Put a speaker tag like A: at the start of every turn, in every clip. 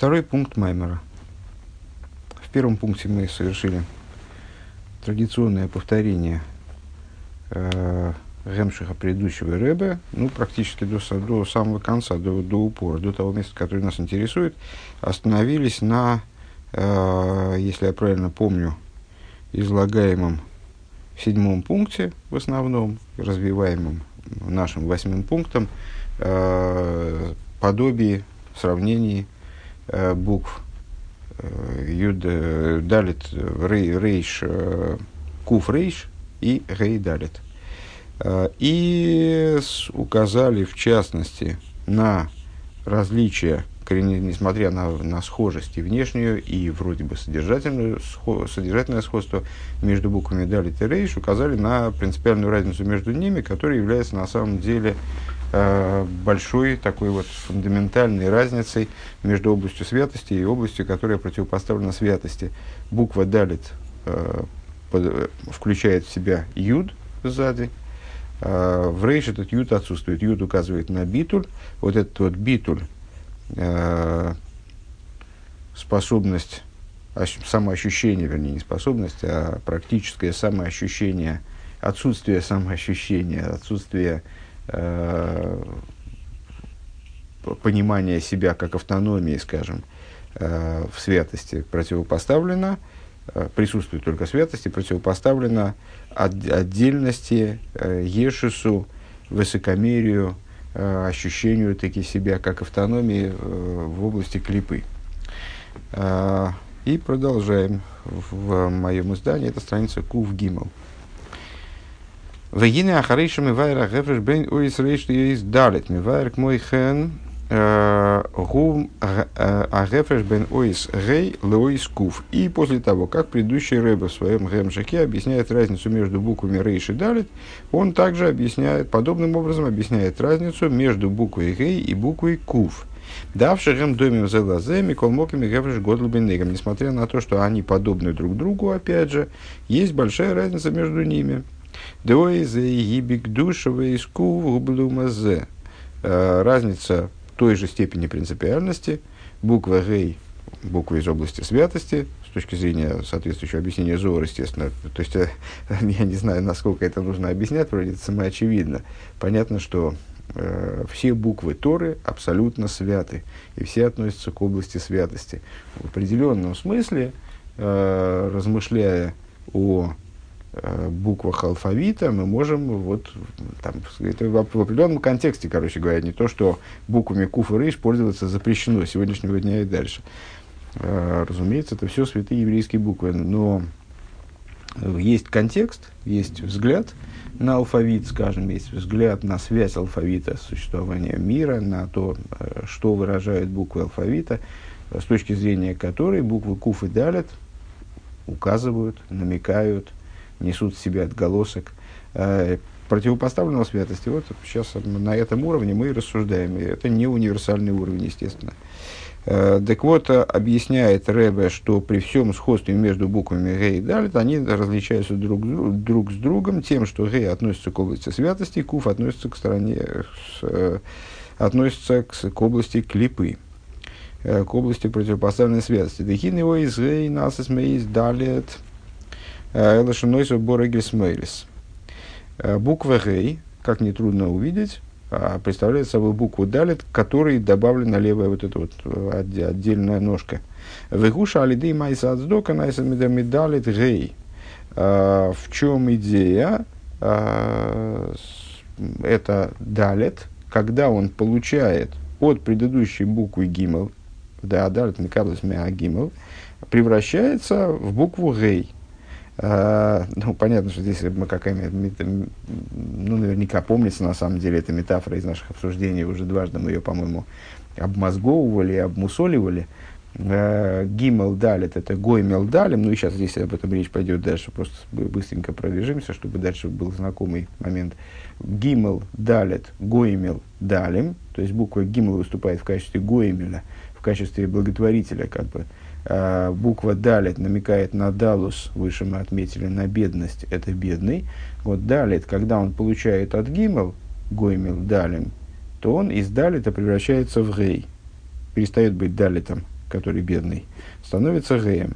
A: Второй пункт Маймера. В первом пункте мы совершили традиционное повторение э, Гемшиха предыдущего Рэбе, ну, практически до, до самого конца, до, до упора, до того места, которое нас интересует, остановились на, э, если я правильно помню, излагаемом в седьмом пункте, в основном, развиваемом нашим восьмым пунктом, э, подобии, сравнении букв э, Юд, э, Далит, Рей, Рейш, э, Куф Рейш и Рей Далит. Э, и указали, в частности, на различия, несмотря на, на схожесть и внешнюю, и вроде бы содержательную, содержательное сходство между буквами Далит и Рейш, указали на принципиальную разницу между ними, которая является на самом деле э, большой такой вот фундаментальной разницей между областью святости и областью, которая противопоставлена святости. Буква Далит э, под, включает в себя Юд сзади, в рейш этот ют отсутствует. Ют указывает на битуль. Вот этот вот битуль, способность, самоощущение, вернее, не способность, а практическое самоощущение, отсутствие самоощущения, отсутствие а, понимания себя как автономии, скажем, в святости противопоставлено – Э, присутствует только святости, противопоставлено от, отдельности, э, ешесу, высокомерию, э, ощущению таки себя как автономии э, в области клипы. Э, и продолжаем в, моем издании, это страница Кув Гимл. Вегине ахарейшим и вайра гефреш бен уис рейш есть далит. Мивайр к мой хен Гум Агефреш бен Ойс Гей Леойс Кув. И после того, как предыдущий Рэбе в своем Гемшаке объясняет разницу между буквами Рейш и Далит, он также объясняет, подобным образом объясняет разницу между буквой Гей и буквой Кув. Давши Гем Домим Зелазе, Микол Моками Гефреш Годлбенегом. Несмотря на то, что они подобны друг другу, опять же, есть большая разница между ними. Доизе Гибик Душева Искув Гублумазе. Разница той же степени принципиальности буква Гей, буква из области святости, с точки зрения соответствующего объяснения Зора, естественно. То есть, я не знаю, насколько это нужно объяснять, вроде это самоочевидно. Понятно, что э, все буквы Торы абсолютно святы, и все относятся к области святости. В определенном смысле, э, размышляя о Э, буквах алфавита мы можем вот там, это в, определенном контексте, короче говоря, не то, что буквами куф и рейш пользоваться запрещено сегодняшнего дня и дальше. Э, разумеется, это все святые еврейские буквы, но есть контекст, есть взгляд на алфавит, скажем, есть взгляд на связь алфавита с существованием мира, на то, э, что выражают буквы алфавита, с точки зрения которой буквы куф и далят указывают, намекают, несут в себе отголосок э, противопоставленного святости. Вот сейчас на этом уровне мы рассуждаем. И это не универсальный уровень, естественно. Э, так вот, объясняет Рэбе, что при всем сходстве между буквами Гей и Далит, они различаются друг, друг с другом тем, что Гей относится к области святости, Куф относится к стороне, с, э, относится к, к области клипы э, к области противопоставленной святости. Дехин его из Гей, нас из Далит, Элашинойсу Борегельс Мейлис. Э, буква Гей, как нетрудно увидеть, а, представляет собой букву Далит, которой добавлена левая вот эта вот э, отдельная ножка. Вегуша алиды майса ацдока найса медалит гей. Э, в чем идея? Это далит, когда он получает от предыдущей буквы гимел, да, далит микаблес меа гимел, превращается в букву гей. А, ну, понятно, что здесь мы какая ну, наверняка помнится, на самом деле, эта метафора из наших обсуждений, уже дважды мы ее, по-моему, обмозговывали, обмусоливали. А, Гимел далит, это гоймел далим, ну и сейчас здесь об этом речь пойдет дальше, просто быстренько пробежимся, чтобы дальше был знакомый момент. Гимел далит, гоймел далим, то есть буква гимел выступает в качестве гоймеля, в качестве благотворителя, как бы, буква далит намекает на далус, выше мы отметили, на бедность, это бедный. Вот далит, когда он получает от гимел, гоймил далим, то он из далита превращается в гей, перестает быть далитом, который бедный, становится геем.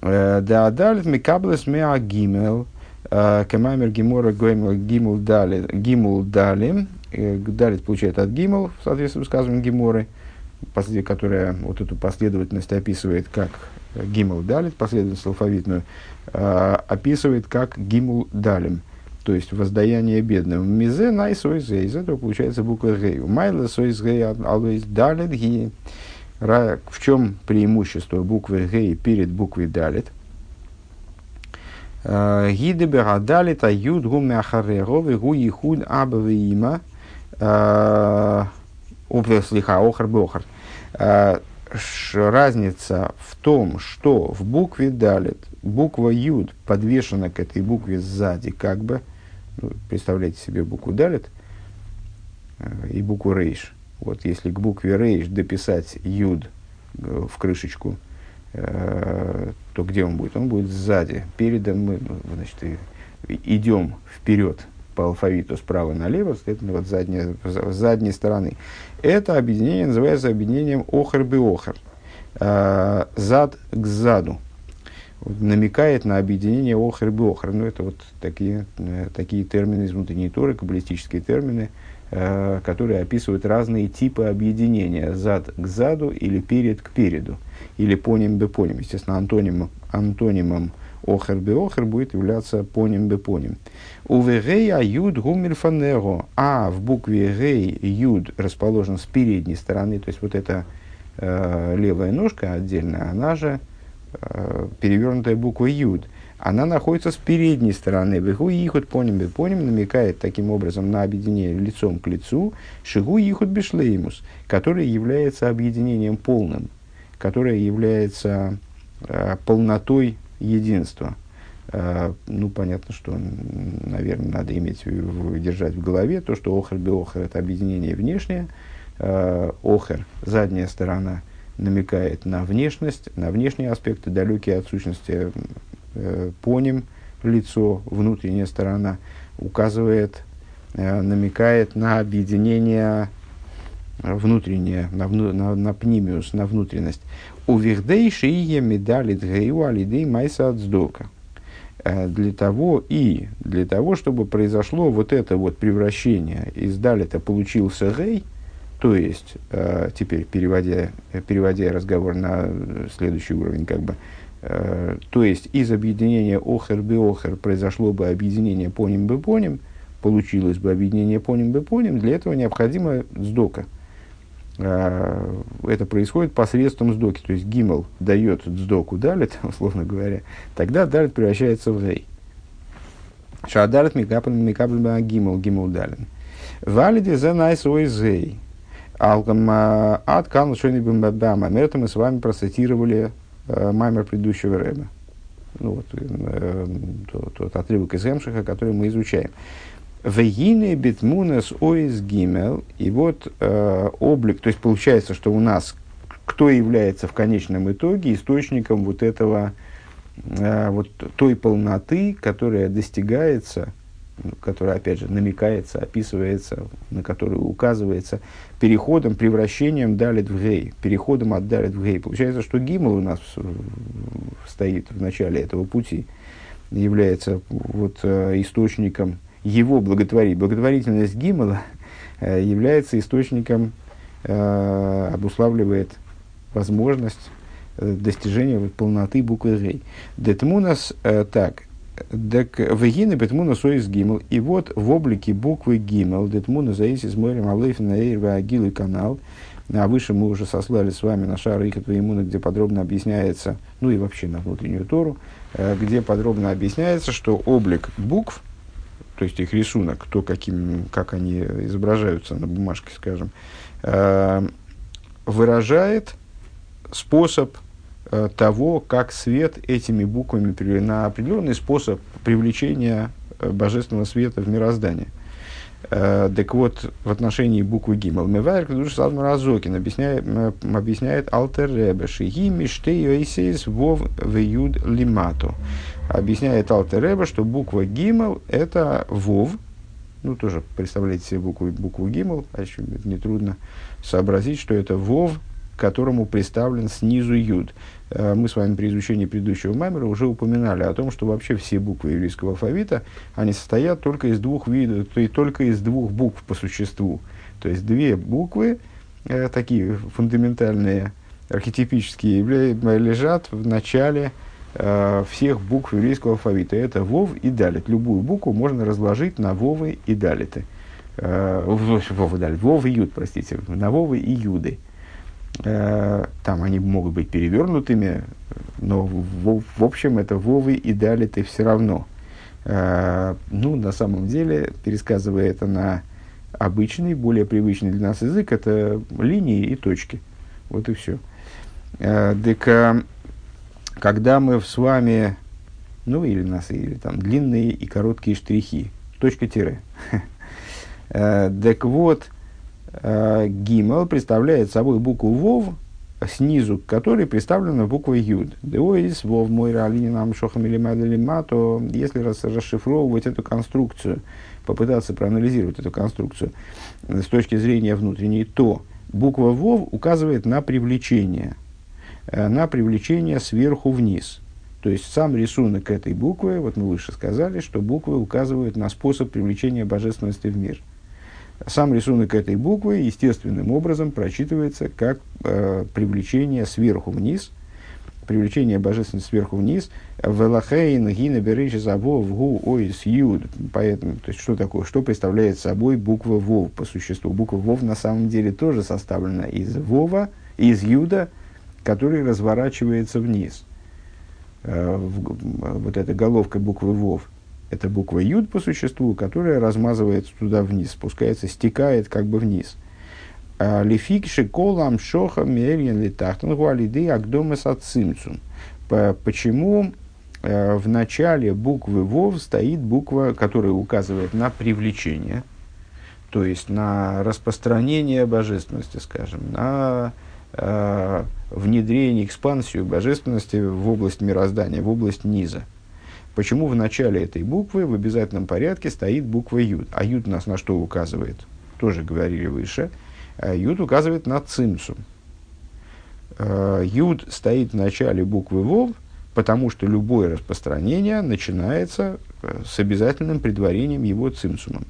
A: Да адалит микаблес меа гимел, камамер гимора гимул дали, гимул дали, далит получает от гимел, в соответствии с которая вот эту последовательность описывает как гимл далит, последовательность алфавитную, описывает как гимул далим то есть воздаяние бедным. Мизе най сойзе, из этого получается буква гей. Майла сойзе алвейс далит ги. В чем преимущество буквы гей перед буквой далит? Гиде берадалит аюд гу мяхареров и гу ихуд абаве има. Слиха, охар бохар. Разница в том, что в букве далит буква юд подвешена к этой букве сзади, как бы, ну, представляете себе букву Далит э, и букву Рейш. Вот если к букве Рейш дописать Юд э, в крышечку, э, то где он будет? Он будет сзади. Передом мы ну, значит, идем вперед по алфавиту справа налево, следовательно, вот с задней стороны. Это объединение называется объединением охр-би-охр. Зад к заду намекает на объединение охр и бохр. Ну, это вот такие, э, такие термины из внутренней торы, каббалистические термины, э, которые описывают разные типы объединения. Зад к заду или перед к переду. Или поним бе поним. Естественно, антонимом, антонимом охер бе охер будет являться поним бе поним. У вегей аюд гумер фанеро. А в букве гей юд расположен с передней стороны, то есть вот эта э, левая ножка отдельно, она же Э, перевернутая буква Юд, она находится с передней стороны. Вегу ихут поним поним намекает таким образом на объединение лицом к лицу. Шигу ихут бишлеймус, который является объединением полным, которое является э, полнотой единства. Э, ну, понятно, что, наверное, надо иметь, держать в голове то, что охер би охер это объединение внешнее, э, охер задняя сторона – намекает на внешность, на внешние аспекты, далекие от сущности. Э, поним лицо, внутренняя сторона, указывает, э, намекает на объединение внутреннее, на, на, на пнимиус, на внутренность. У вихдей шие медали дгею алидей майса отсдока. Э, для того и для того, чтобы произошло вот это вот превращение, из далита получился гей – то есть, э, теперь переводя, переводя разговор на следующий уровень, как бы, э, то есть из объединения охер бы охер произошло бы объединение поним бы поним, получилось бы объединение поним бы поним, для этого необходимо сдока. Э, это происходит посредством сдоки, то есть гимл дает сдоку далит, условно говоря, тогда далит превращается в гей. Шадалит микапл микапл гимл гимл далин. Валиди за найс ойзей. Алгам от Кан Мамер, это мы с вами процитировали э, мамер предыдущего Рэба. Ну, вот, э, тот, тот отрывок из Эмшиха, который мы изучаем. Вегине битмунес оис гимел. И вот э, облик, то есть получается, что у нас кто является в конечном итоге источником вот этого, э, вот той полноты, которая достигается которая, опять же, намекается, описывается, на которую указывается переходом, превращением далит в гей, переходом от далит в гей. Получается, что гимл у нас стоит в начале этого пути, является вот э, источником его благотворить. Благотворительность гимла э, является источником, э, обуславливает возможность достижения вот, полноты буквы гей. Детмунас так, так вегины бетмуна соис гимл. И вот в облике буквы гимл, детмуна заисис морем алейф на агил и канал. А выше мы уже сослали с вами на шар их иммуна, где подробно объясняется, ну и вообще на внутреннюю Тору, э, где подробно объясняется, что облик букв, то есть их рисунок, то, каким, как они изображаются на бумажке, скажем, э, выражает способ Э, того, как свет этими буквами на определенный способ привлечения э, божественного света в мироздание. Э, так вот, в отношении буквы Гимл, Мевайр Кадуш Салмар Разокин объясняет, объясняет Алтер Ребе, Шиги Миштей Йойсейс Вов Веюд Лимато. Объясняет Алтер Ребе, что буква Гимл это Вов, ну, тоже представляете себе букву, букву Гимл, а еще нетрудно сообразить, что это Вов, которому представлен снизу юд. Э, мы с вами при изучении предыдущего маймера уже упоминали о том, что вообще все буквы еврейского алфавита, они состоят только из двух видов, то есть только из двух букв по существу. То есть две буквы, э, такие фундаментальные, архетипические, лежат в начале э, всех букв еврейского алфавита. Это вов и далит. Любую букву можно разложить на вовы и далиты. Э, вов, и далит. Вов и юд, простите, на вовы и юды. Там они могут быть перевернутыми, но в, в общем это вовы и далиты все равно. Э, ну, на самом деле, пересказывая это на обычный, более привычный для нас язык, это линии и точки. Вот и все. Э, так, когда мы с вами, ну или нас, или там длинные и короткие штрихи, точка-тире. Так вот, Э, Гимел представляет собой букву Вов, снизу к которой представлена буква Юд. Деоис, Вов, мой нам шохам или мадалима, то если расшифровывать эту конструкцию, попытаться проанализировать эту конструкцию с точки зрения внутренней, то буква Вов указывает на привлечение, э, на привлечение сверху вниз. То есть сам рисунок этой буквы, вот мы выше сказали, что буквы указывают на способ привлечения божественности в мир – сам рисунок этой буквы естественным образом прочитывается как э, привлечение сверху вниз, привлечение божественности сверху вниз. Велахейн гина беречи заво в гу ойс юд. Поэтому, то есть, что такое, что представляет собой буква вов по существу? Буква вов на самом деле тоже составлена из вова, из юда, который разворачивается вниз. Э, в, вот эта головка буквы вов – это буква Юд по существу, которая размазывается туда вниз, спускается, стекает как бы вниз. А, Лефик шиколам шоха мерьен литахтан гуалиды агдомес ацимцум. Почему э, в начале буквы Вов стоит буква, которая указывает на привлечение, то есть на распространение божественности, скажем, на э, внедрение, экспансию божественности в область мироздания, в область низа. Почему в начале этой буквы в обязательном порядке стоит буква Юд? А Юд нас на что указывает? Тоже говорили выше. А Юд указывает на цимсум. А, Юд стоит в начале буквы Вов, потому что любое распространение начинается э, с обязательным предварением его цимсумом.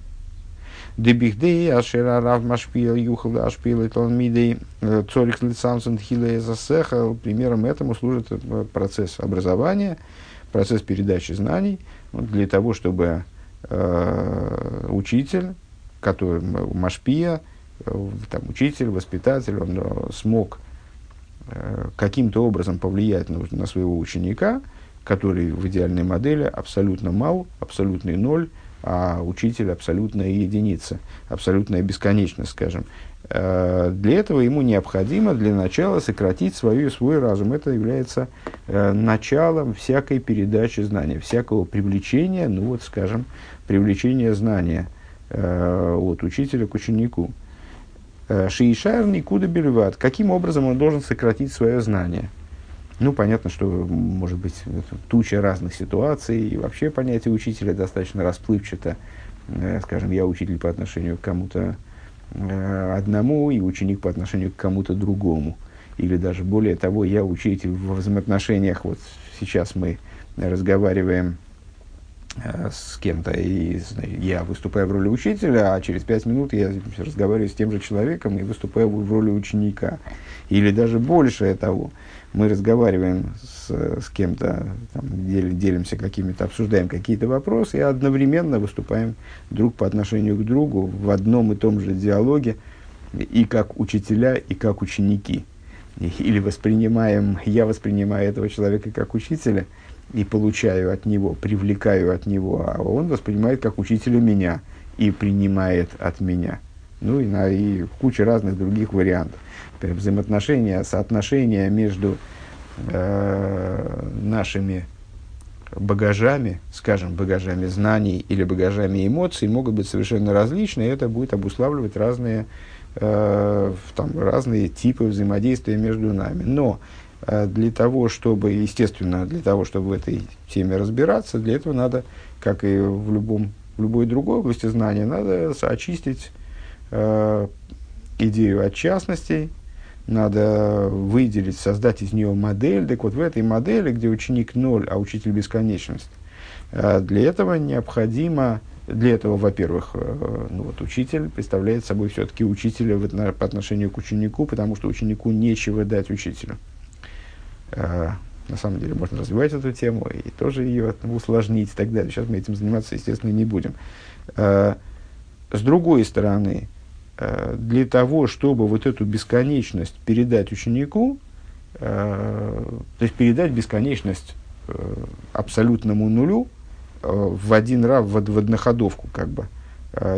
A: Дебихдей, Ашера Рав Машпил, Юхал Ашпил и Талмидей, э, Цорих Лицамсен Хилея Засеха. Примером этому служит э, процесс образования – процесс передачи знаний вот, для того, чтобы э, учитель, который Машпия, э, там, учитель, воспитатель, он э, смог э, каким-то образом повлиять на, на своего ученика, который в идеальной модели абсолютно мал, абсолютный ноль, а учитель абсолютная единица, абсолютная бесконечность, скажем. Э, для этого ему необходимо для начала сократить свою, свой разум. Это является э, началом всякой передачи знания, всякого привлечения, ну вот скажем, привлечения знания э, от учителя к ученику. Шиишайр никуда бельват. Каким образом он должен сократить свое знание? Ну, понятно, что может быть туча разных ситуаций, и вообще понятие учителя достаточно расплывчато. Скажем, я учитель по отношению к кому-то одному и ученик по отношению к кому-то другому. Или даже более того, я учитель в взаимоотношениях. Вот сейчас мы разговариваем э, с кем-то, и я выступаю в роли учителя, а через пять минут я разговариваю с тем же человеком и выступаю в роли ученика. Или даже больше того мы разговариваем с, с кем-то, там, дел, делимся какими-то, обсуждаем какие-то вопросы и одновременно выступаем друг по отношению к другу в одном и том же диалоге и как учителя, и как ученики. Или воспринимаем, я воспринимаю этого человека как учителя и получаю от него, привлекаю от него, а он воспринимает как учителя меня и принимает от меня. Ну и, на, и куча разных других вариантов взаимоотношения, соотношения между э, нашими багажами, скажем, багажами знаний или багажами эмоций могут быть совершенно различны, и это будет обуславливать разные, э, там, разные типы взаимодействия между нами. Но э, для того, чтобы, естественно, для того, чтобы в этой теме разбираться, для этого надо, как и в, любом, в любой другой области знания, надо очистить э, идею от частностей, надо выделить, создать из нее модель. Так вот, в этой модели, где ученик ноль, а учитель бесконечность, э, для этого необходимо, для этого, во-первых, э, ну вот, учитель представляет собой все-таки учителя в, по отношению к ученику, потому что ученику нечего дать учителю. Э, на самом деле можно развивать эту тему и тоже ее усложнить и так далее. Сейчас мы этим заниматься, естественно, не будем. С другой стороны, для того, чтобы вот эту бесконечность передать ученику, э, то есть передать бесконечность э, абсолютному нулю в один раз, в одноходовку, как бы,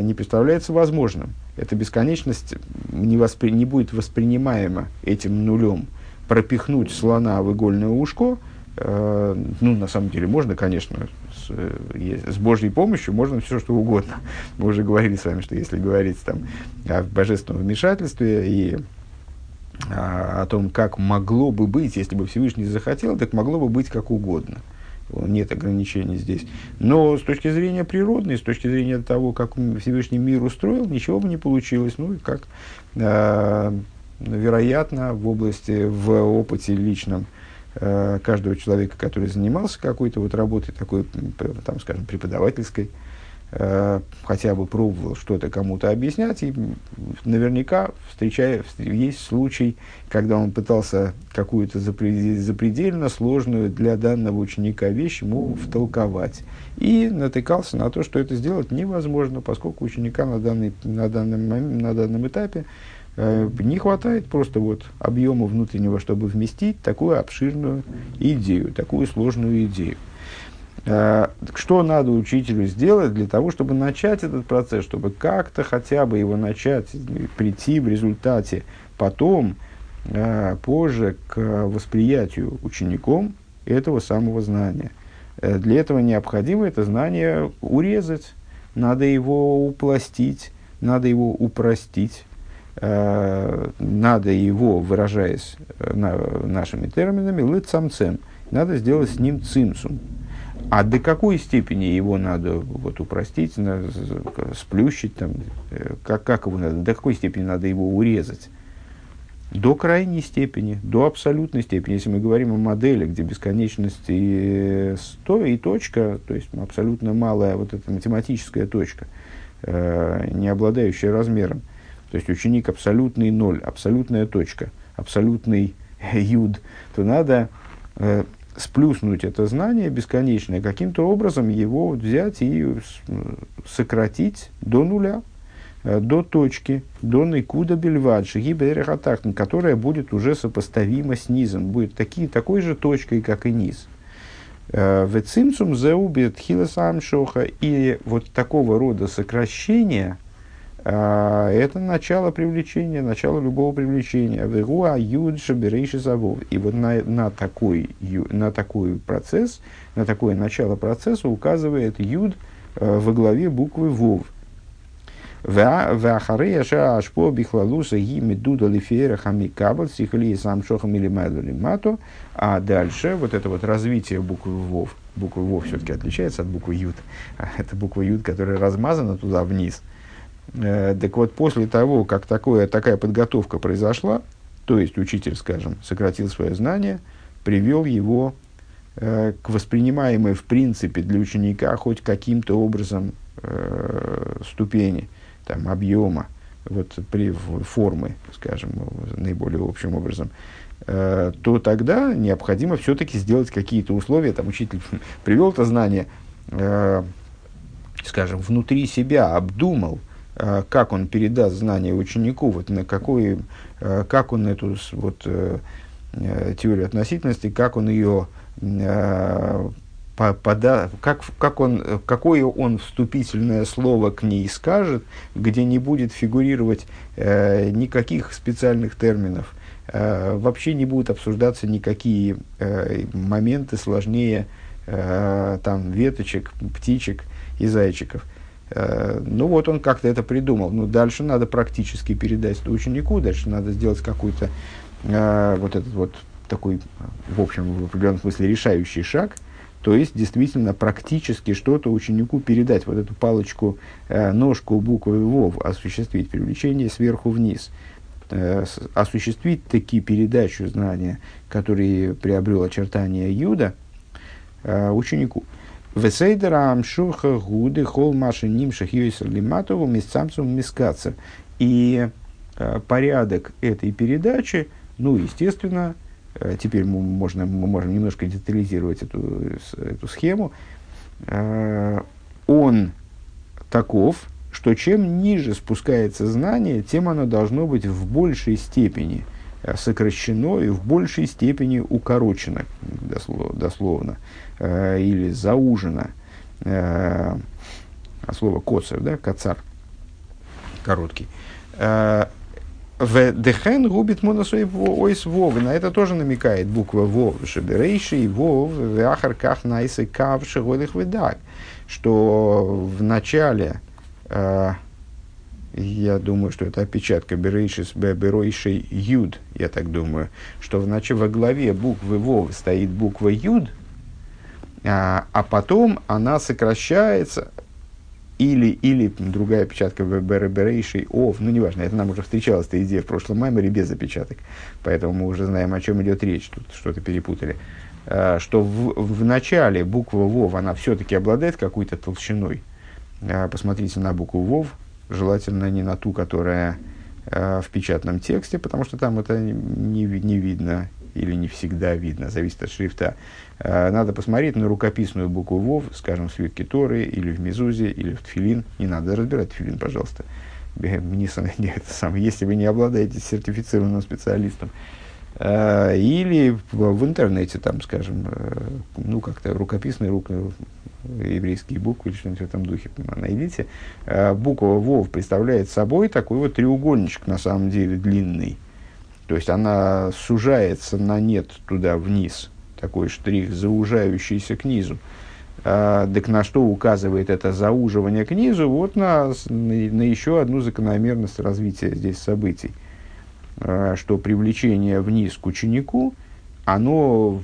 A: не представляется возможным. Эта бесконечность не, воспри, не будет воспринимаема этим нулем. Пропихнуть слона в игольное ушко, ну, на самом деле, можно, конечно, с, с Божьей помощью можно все что угодно. Мы уже говорили с вами, что если говорить там о божественном вмешательстве и а, о том, как могло бы быть, если бы Всевышний захотел, так могло бы быть как угодно. Нет ограничений здесь. Но с точки зрения природной, с точки зрения того, как Всевышний мир устроил, ничего бы не получилось. Ну и как, э, вероятно, в области, в опыте личном, Э, каждого человека, который занимался какой-то вот работой такой, там, скажем, преподавательской, э, хотя бы пробовал что-то кому-то объяснять, и наверняка встречая, есть случай, когда он пытался какую-то запредельно сложную для данного ученика вещь ему втолковать. И натыкался на то, что это сделать невозможно, поскольку ученика на, данный, на, данном, на данном этапе Э, не хватает просто вот объема внутреннего, чтобы вместить такую обширную идею, такую сложную идею. Э, что надо учителю сделать для того, чтобы начать этот процесс, чтобы как-то хотя бы его начать, прийти в результате потом, э, позже к восприятию учеником этого самого знания. Для этого необходимо это знание урезать, надо его упластить, надо его упростить, Э, надо его, выражаясь э, на, нашими терминами, лыцамцем, надо сделать с ним цимсум. А до какой степени его надо вот, упростить, надо, сплющить, там, э, как, как его надо, до какой степени надо его урезать? До крайней степени, до абсолютной степени. Если мы говорим о модели, где бесконечность и, сто, и точка, то есть абсолютно малая вот эта математическая точка, э, не обладающая размером, то есть ученик абсолютный ноль, абсолютная точка, абсолютный юд, то надо э, сплюснуть это знание бесконечное, каким-то образом его взять и сократить до нуля, э, до точки, до найкуда бельваджи, гиберехатахн, которая будет уже сопоставима с низом, будет таки, такой же точкой, как и низ. Э, Вецимцум зеубит хиласам шоха. И вот такого рода а, это начало привлечения, начало любого привлечения. Вегуа юд шаберейши завов. И вот на, на, такой, на такой процесс, на такое начало процесса указывает юд э, во главе буквы вов. Вахарея ша ашпо бихлалуса ги медуда лифера хамикабл сихли сам шохам или мато. А дальше вот это вот развитие буквы вов. Буква вов все-таки отличается от буквы юд. Это буква юд, которая размазана туда вниз – так вот, после того, как такое, такая подготовка произошла, то есть учитель, скажем, сократил свое знание, привел его э, к воспринимаемой в принципе для ученика хоть каким-то образом э, ступени, там, объема, вот, при, формы, скажем, наиболее общим образом, э, то тогда необходимо все-таки сделать какие-то условия. Там учитель привел это знание, э, скажем, внутри себя, обдумал – Э, как он передаст знания ученику, вот на какой, э, как он эту вот, э, теорию относительности, как он ее пода, как, как он, какое он вступительное слово к ней скажет, где не будет фигурировать э, никаких специальных терминов, э, вообще не будут обсуждаться никакие э, моменты сложнее э, там, веточек, птичек и зайчиков. Э, ну вот он как-то это придумал. Ну дальше надо практически передать это ученику, дальше надо сделать какой-то э, вот этот вот такой, в общем, в определенном смысле решающий шаг, то есть действительно практически что-то ученику передать, вот эту палочку, э, ножку буквы ВОВ, осуществить привлечение сверху вниз. осуществить такие передачу знания, который приобрел очертания Юда ученику. Весейдера амшуха гуды хол маши нимшах юйсер лиматову мисцамцум мискацер. И э, порядок этой передачи, ну, естественно, э, теперь мы, можно, мы можем немножко детализировать эту, эту схему, э, он таков, что чем ниже спускается знание, тем оно должно быть в большей степени сокращено и в большей степени укорочено, дословно, э, или заужено. Э, слово коцер, да, кацар, короткий. Э, в дехен губит моносой ойс вов. На это тоже намекает буква вов. Шеберейши и вов в ахарках найсы кав шигодых выдак. Что в начале а, я думаю, что это опечатка. Берейшис Беройшей Юд, я так думаю, что в начале во главе буквы Вов стоит буква Юд, а, а потом она сокращается, или, или другая опечатка Берейшей Ов, ну неважно, это нам уже встречалась эта идея в прошлом маймере без опечаток, поэтому мы уже знаем, о чем идет речь, тут что-то перепутали. А, что в, в начале буква Вов, она все-таки обладает какой-то толщиной, а, посмотрите на букву ВОВ, желательно не на ту, которая э, в печатном тексте, потому что там это не, не видно или не всегда видно, зависит от шрифта. Э, надо посмотреть на рукописную букву ВОВ, скажем, в свитке Торы, или в Мезузе, или в Тфилин. Не надо разбирать Тфилин, пожалуйста. Не, это самое, если вы не обладаете сертифицированным специалистом. Э, или в, в интернете, там, скажем, э, ну, как-то рукописный, рук, еврейские буквы или что-нибудь в этом духе найдите. Э, буква Вов представляет собой такой вот треугольничек, на самом деле, длинный. То есть она сужается на нет туда вниз, такой штрих, заужающийся к низу. Так на что указывает это зауживание к низу? Вот на, на, еще одну закономерность развития здесь событий. А, что привлечение вниз к ученику, оно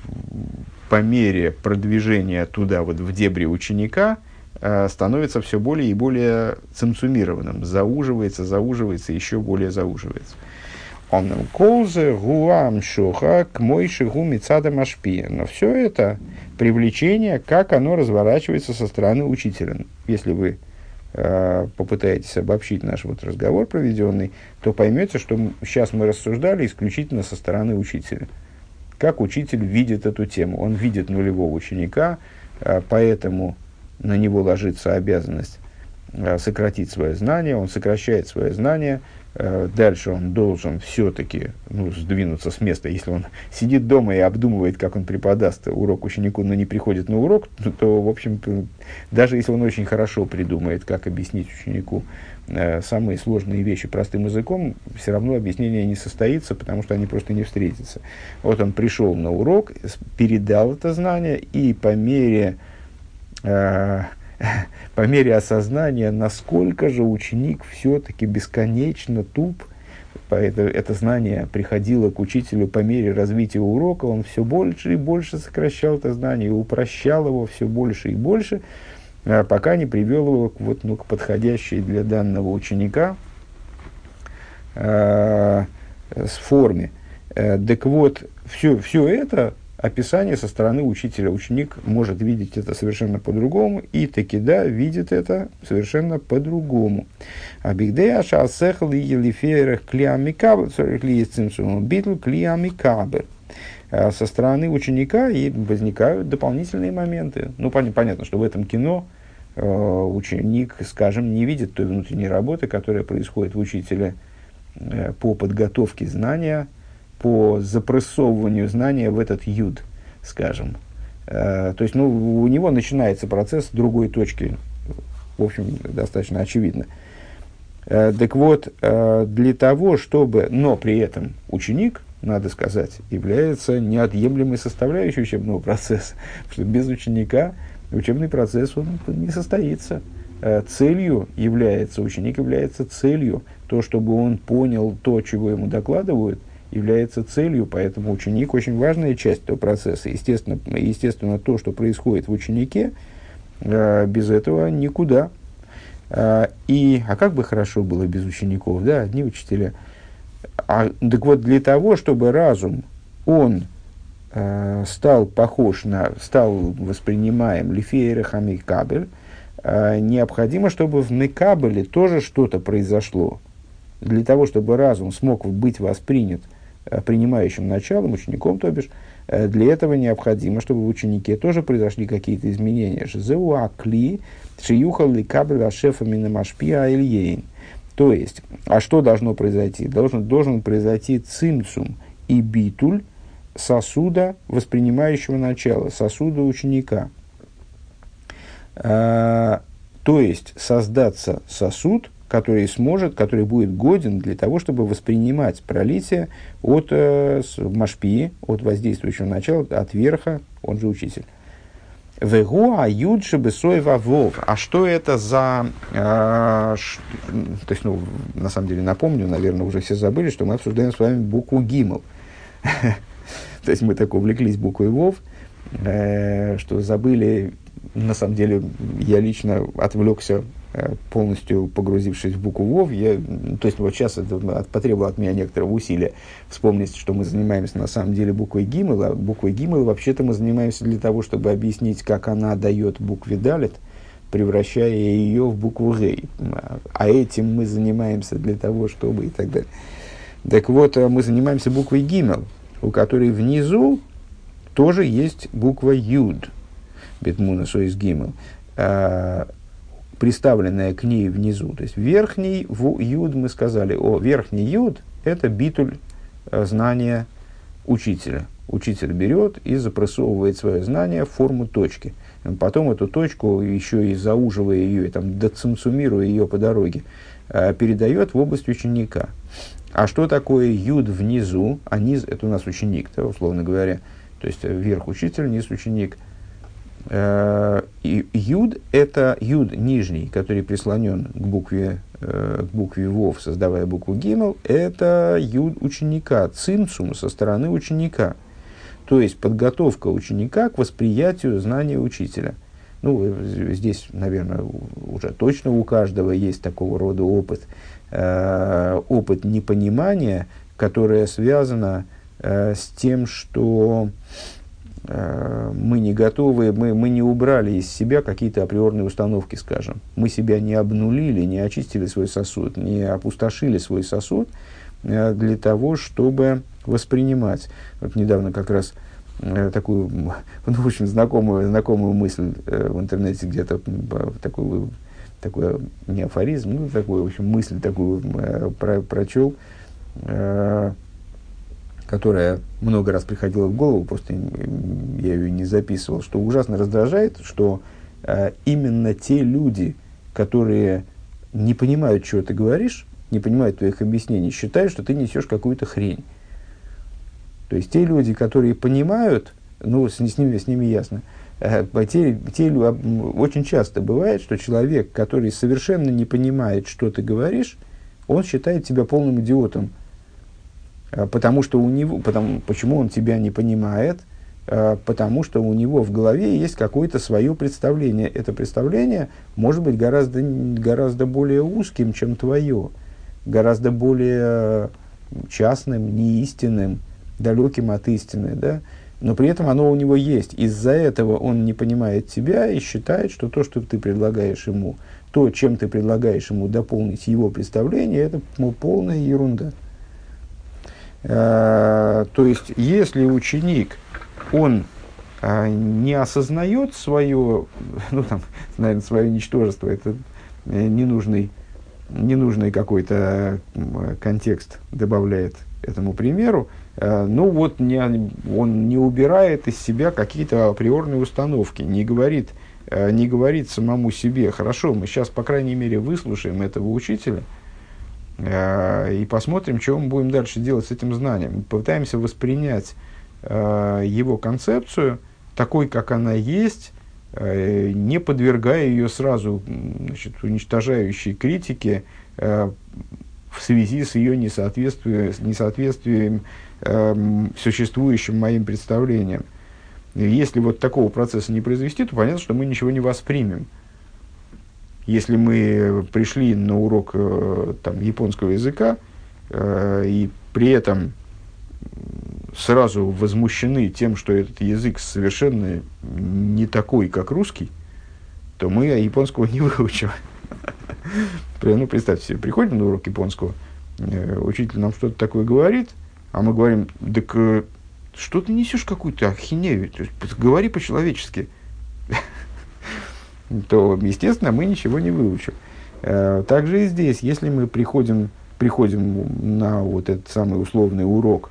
A: по мере продвижения туда, вот в дебри ученика, э, становится все более и более цимцумированным, зауживается, зауживается, еще более зауживается. Он колзе гуам шуха к мойши гуми цада машпия. Но все это привлечение, как оно разворачивается со стороны учителя. Если вы э, попытаетесь обобщить наш вот разговор проведенный, то поймете, что сейчас мы рассуждали исключительно со стороны учителя как учитель видит эту тему. Он видит нулевого ученика, а, поэтому на него ложится обязанность а, сократить свое знание, он сокращает свое знание, дальше он должен все-таки ну, сдвинуться с места. Если он сидит дома и обдумывает, как он преподаст урок ученику, но не приходит на урок, то, в общем, даже если он очень хорошо придумает, как объяснить ученику Э, самые сложные вещи простым языком, все равно объяснение не состоится, потому что они просто не встретятся. Вот он пришел на урок, передал это знание, и по мере, э, по мере осознания, насколько же ученик все-таки бесконечно туп, это, это знание приходило к учителю по мере развития урока, он все больше и больше сокращал это знание, упрощал его все больше и больше, а пока не привел его к, вот, ну, к подходящей для данного ученика э, с форме. Э, так вот, все, все это описание со стороны учителя. Ученик может видеть это совершенно по-другому, и таки да, видит это совершенно по-другому. А бигдея шаасехал и елиферах клиамикабр, битл клиамикабр. Э, со стороны ученика и возникают дополнительные моменты. Ну, понятно, что в этом кино Э, ученик, скажем, не видит той внутренней работы, которая происходит в учителе э, по подготовке знания, по запрессовыванию знания в этот юд, скажем. Э, то есть, ну, у него начинается процесс с другой точки, в общем, достаточно очевидно. Так вот, для того, чтобы, но при этом ученик, надо сказать, является неотъемлемой составляющей учебного процесса, потому что без ученика учебный процесс он не состоится. Э, целью является, ученик является целью. То, чтобы он понял то, чего ему докладывают, является целью, поэтому ученик очень важная часть этого процесса. Естественно, естественно то, что происходит в ученике, э, без этого никуда. Э, и, а как бы хорошо было без учеников, да, одни учителя. а, так вот, для того, чтобы разум, он э, стал похож на, стал воспринимаем лифейра хамикабель, э, необходимо, чтобы в мекабеле тоже что-то произошло. Для того, чтобы разум смог быть воспринят принимающим началом, учеником, то бишь, э, для этого необходимо, чтобы в ученике тоже произошли какие-то изменения. Жезеу акли, шиюхал ли кабель ашефа минамашпия ильейн. То есть, а что должно произойти? Должен, должен произойти цимцум и битуль сосуда, воспринимающего начала, сосуда ученика. А, то есть, создаться сосуд, который сможет, который будет годен для того, чтобы воспринимать пролитие от э, машпии, от воздействующего начала, от верха, он же учитель. Вегу аюд шебесой вов. А что это за... Э, ш, то есть, ну, на самом деле, напомню, наверное, уже все забыли, что мы обсуждаем с вами букву Гимл. То есть, мы так увлеклись буквой Вов, э, что забыли... На самом деле, я лично отвлекся полностью погрузившись в букву ВОВ, я, то есть вот сейчас это потребовало от меня некоторого усилия вспомнить, что мы занимаемся на самом деле буквой ГИМЛ, а буквой ГИМЛ вообще-то мы занимаемся для того, чтобы объяснить, как она дает букве Далит, превращая ее в букву Г. А этим мы занимаемся для того, чтобы и так далее. Так вот, э, мы занимаемся буквой ГИМЛ, у которой внизу тоже есть буква Юд. Бетмуна Соис ГИМЛ приставленная к ней внизу. То есть верхний в юд мы сказали, о, верхний юд – это битуль э, знания учителя. Учитель берет и запрессовывает свое знание в форму точки. Потом эту точку, еще и зауживая ее, и там, доцимсумируя ее по дороге, э, передает в область ученика. А что такое юд внизу? А низ – это у нас ученик, да, условно говоря. То есть верх учитель, низ ученик – Э, юд – это юд нижний, который прислонен к букве, э, к букве Вов, создавая букву Гимел, это юд ученика, цимцум со стороны ученика. То есть подготовка ученика к восприятию знания учителя. Ну, здесь, наверное, уже точно у каждого есть такого рода опыт. Э, опыт непонимания, которое связано с тем, что Э, мы не готовы, мы, мы не убрали из себя какие-то априорные установки, скажем. Мы себя не обнулили, не очистили свой сосуд, не опустошили свой сосуд э, для того, чтобы воспринимать. Вот недавно как раз э, такую, ну, очень знакомую, знакомую мысль в интернете где-то, такую, такой не афоризм, ну, такую, в общем, мысль такую про, прочел, которая много раз приходила в голову, просто я ее не записывал, что ужасно раздражает, что э, именно те люди, которые не понимают, что ты говоришь, не понимают твоих объяснений, считают, что ты несешь какую-то хрень. То есть те люди, которые понимают, ну, с, с, ними, с ними ясно, э, те, те, очень часто бывает, что человек, который совершенно не понимает, что ты говоришь, он считает тебя полным идиотом, потому что у него, потому, почему он тебя не понимает, э, потому что у него в голове есть какое-то свое представление. Это представление может быть гораздо, гораздо более узким, чем твое, гораздо более частным, неистинным, далеким от истины, да? но при этом оно у него есть. Из-за этого он не понимает тебя и считает, что то, что ты предлагаешь ему, то, чем ты предлагаешь ему дополнить его представление, это ну, полная ерунда. Э, то есть, если ученик, он э, не осознает свое, ну, там, наверное, свое ничтожество, это э, ненужный, ненужный какой-то контекст добавляет этому примеру, ну вот не, он не убирает из себя какие-то априорные установки, не говорит, не говорит самому себе, хорошо, мы сейчас, по крайней мере, выслушаем этого учителя – Э, и посмотрим, что мы будем дальше делать с этим знанием. Попытаемся воспринять э, его концепцию такой, как она есть, э, не подвергая ее сразу значит, уничтожающей критике в связи с ее несоответствием, несоответствием существующим моим представлениям. Если вот такого процесса не произвести, то понятно, что мы ничего не воспримем если мы пришли на урок э, там, японского языка э, и при этом сразу возмущены тем, что этот язык совершенно не такой, как русский, то мы японского не выучим. Ну, представьте себе, приходим на урок японского, э, учитель нам что-то такое говорит, а мы говорим, так что ты несешь какую-то ахинею, говори по-человечески. То, естественно, мы ничего не выучим. Э, также и здесь, если мы приходим, приходим на вот этот самый условный урок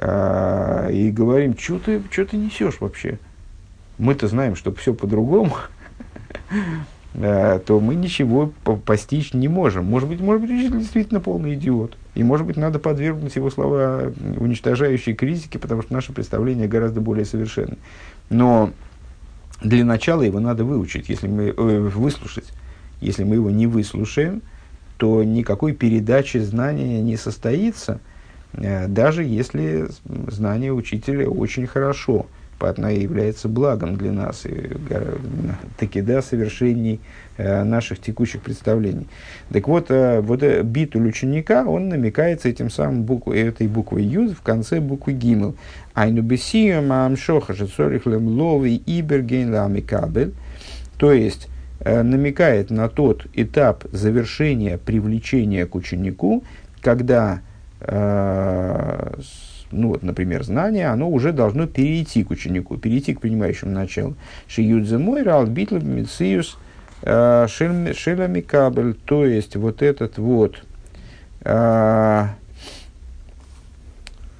A: и говорим, что ты, что ты несешь вообще? Мы-то знаем, что все по-другому. Э, то мы ничего постичь не можем. Может быть, может быть, учитель действительно полный идиот. И, может быть, надо подвергнуть его слова уничтожающей критике, потому что наше представление гораздо более совершенное. Но для начала его надо выучить, если мы, э, выслушать. Если мы его не выслушаем, то никакой передачи знания не состоится, э, даже если знание учителя очень хорошо – она является благом для нас, и таки да, совершений э, наших текущих представлений. Так вот, э, вот э, битуль ученика, он намекается этим самым буквой, этой буквой Юд в конце буквы Гимл. Айну бесием амшоха шецорихлем лови иберген ламикабель. То есть, намекает на тот этап завершения привлечения к ученику, когда ну вот, например, знание, оно уже должно перейти к ученику, перейти к принимающему началу. Шиюдзе мой рал битлов мициус э, шелами кабель, то есть вот этот вот а,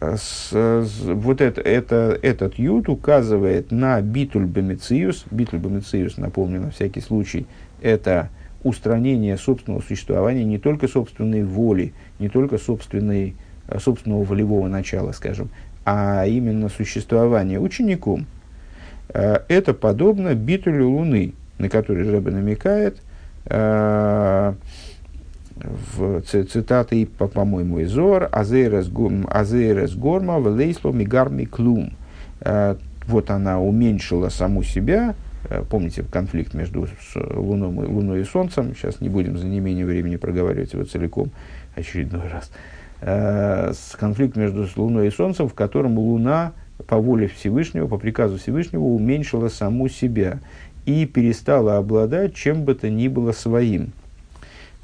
A: с, вот это, это, этот ют указывает на битуль бемициус. Битуль бемициус, напомню на всякий случай, это устранение собственного существования, не только собственной воли, не только собственной собственного волевого начала, скажем, а именно существование учеником, э, это подобно битулю Луны, на который Рэбе намекает, э, в цитаты, по, по-моему, из Зор, «Азерес горма велейсло мигарми клум». Вот она уменьшила саму себя, помните конфликт между Луной и Солнцем, сейчас не будем за неимением времени проговаривать его целиком. Очередной раз – э, конфликт между Луной и Солнцем, в котором Луна по воле Всевышнего, по приказу Всевышнего уменьшила саму себя и перестала обладать чем бы то ни было своим.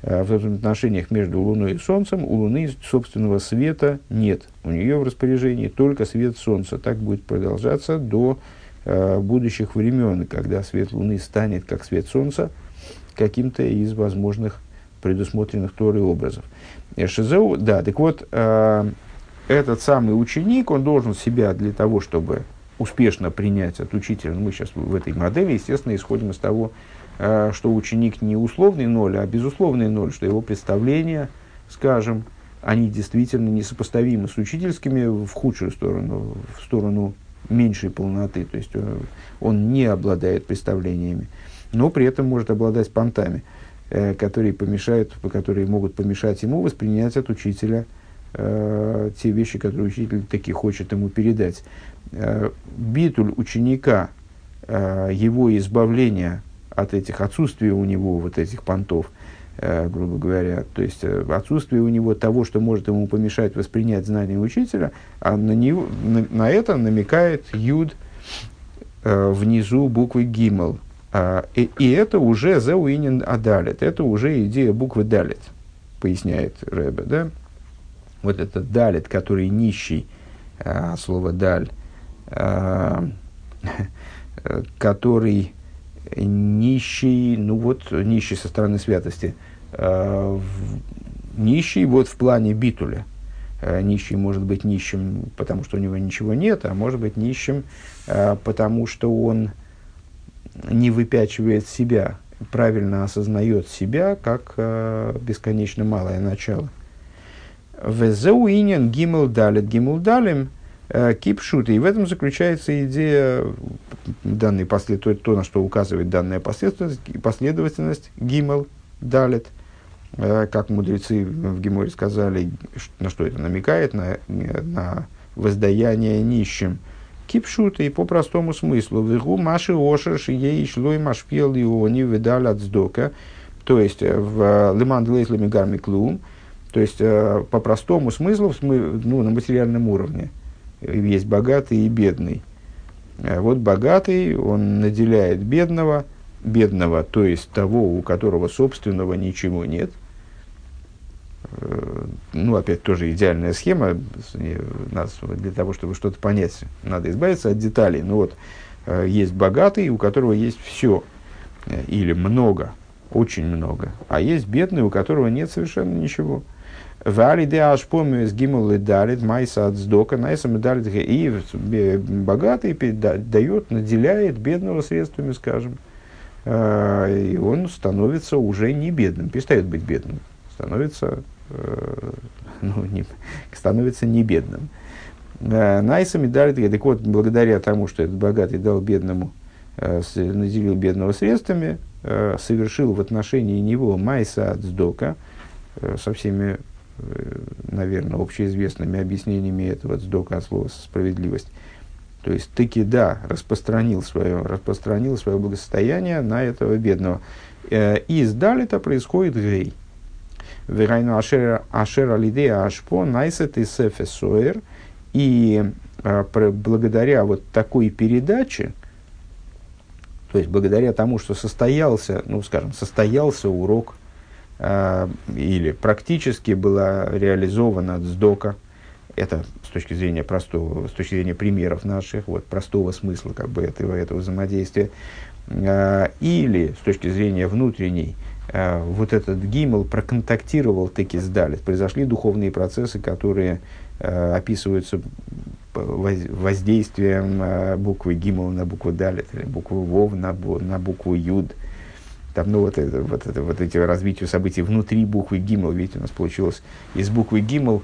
A: Э, в отношениях между Луной и Солнцем у Луны собственного света нет. У нее в распоряжении только свет Солнца. Так будет продолжаться до э, будущих времен, когда свет Луны станет, как свет Солнца, каким-то из возможных предусмотренных Торой образов. Шизеу, да, так вот, э, этот самый ученик, он должен себя для того, чтобы успешно принять от учителя, ну, мы сейчас в этой модели, естественно, исходим из того, э, что ученик не условный ноль, а безусловный ноль, что его представления, скажем, они действительно несопоставимы с учительскими в худшую сторону, в сторону меньшей полноты, то есть он, он не обладает представлениями, но при этом может обладать понтами. Э, которые помешают, которые могут помешать ему воспринять от учителя э, те вещи, которые учитель таки хочет ему передать. Э, битуль ученика, э, его избавление от этих, отсутствия у него вот этих понтов, э, грубо говоря, то есть э, отсутствие у него того, что может ему помешать воспринять знания учителя, а на, него, на, на это намекает Юд э, внизу буквы а, и, и это уже зауинен адалит, это уже идея буквы далит, поясняет Рэбе, да? Вот это далит, который нищий, а, слово даль, а, который нищий, ну вот нищий со стороны святости, а, нищий вот в плане битуля. А, нищий может быть нищим, потому что у него ничего нет, а может быть нищим, а, потому что он не выпячивает себя, правильно осознает себя как э, бесконечно малое начало. Везеуинен гимл далит гимл далим э, кипшут. И в этом заключается идея, данной послед... то, на что указывает данная последовательность, последовательность гимл далит. Э, как мудрецы в Гиморе сказали, на что это намекает, на, на воздаяние нищим – Кипшута и по простому смыслу. Вегу маши ошерши ей шлой машпил иони видал от сдока. То есть в лиман лейслами гарми клум. То есть, э, по простому смыслу, ну, на материальном уровне, есть богатый и бедный. Э, вот богатый, он наделяет бедного, бедного, то есть того, у которого собственного ничего нет. Э, ну, опять тоже идеальная схема. Нас, для того, чтобы что-то понять, надо избавиться от деталей. Ну вот, есть богатый, у которого есть все, или много, очень много. А есть бедный, у которого нет совершенно ничего. Вали де ашпомю с гимул и дарит майса от сдока, найсам дарит и богатый дает, наделяет бедного средствами, скажем. А, и он становится уже не бедным, перестает быть бедным, становится, э, ну, не, становится не бедным. А, найсами дарит, так вот, благодаря тому, что этот богатый дал бедному, э, наделил бедного средствами, э, совершил в отношении него майса от сдока, со всеми Э, наверное, общеизвестными объяснениями этого сдока от слова справедливость. То есть таки да, распространил свое, распространил свое благосостояние на этого бедного. Э, и из Далита происходит гей. Верайну ашера алидея ашпо найсет и сефесоэр. И э, благодаря вот такой передаче, то есть благодаря тому, что состоялся, ну скажем, состоялся урок а, или практически была реализована сдока. Это с точки зрения простого, с точки зрения примеров наших, вот, простого смысла как бы этого, этого взаимодействия. А, или с точки зрения внутренней, вот этот гимл проконтактировал таки с Далит. Произошли духовные процессы, которые описываются воздействием буквы гимл на букву Далит, или буквы Вов на, на букву Юд – там, ну, вот, это, вот, это, вот эти развитию событий внутри буквы Гимл, видите, у нас получилось из буквы Гимл,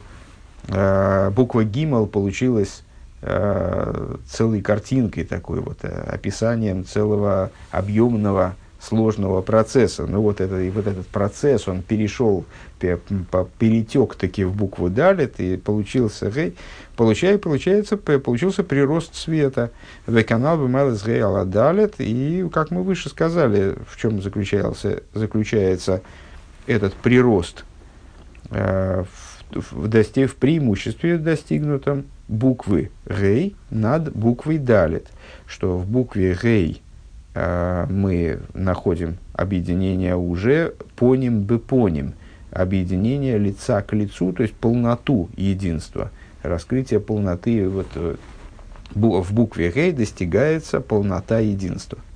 A: э, буква Гимл получилась э, целой картинкой такой вот, э, описанием целого объемного сложного процесса. Ну вот, это, и вот этот процесс, он перешел, перетек таки в букву Далит, и получился гей. Получай, получается, получился прирост света. В канал Бемайлес Гей Далит. И, как мы выше сказали, в чем заключался, заключается этот прирост э, в, в, в преимуществе достигнутом буквы Гей над буквой Далит. Что в букве Гей мы находим объединение уже поним бы поним, объединение лица к лицу, то есть полноту единства, раскрытие полноты вот, э, в букве Гей достигается полнота единства –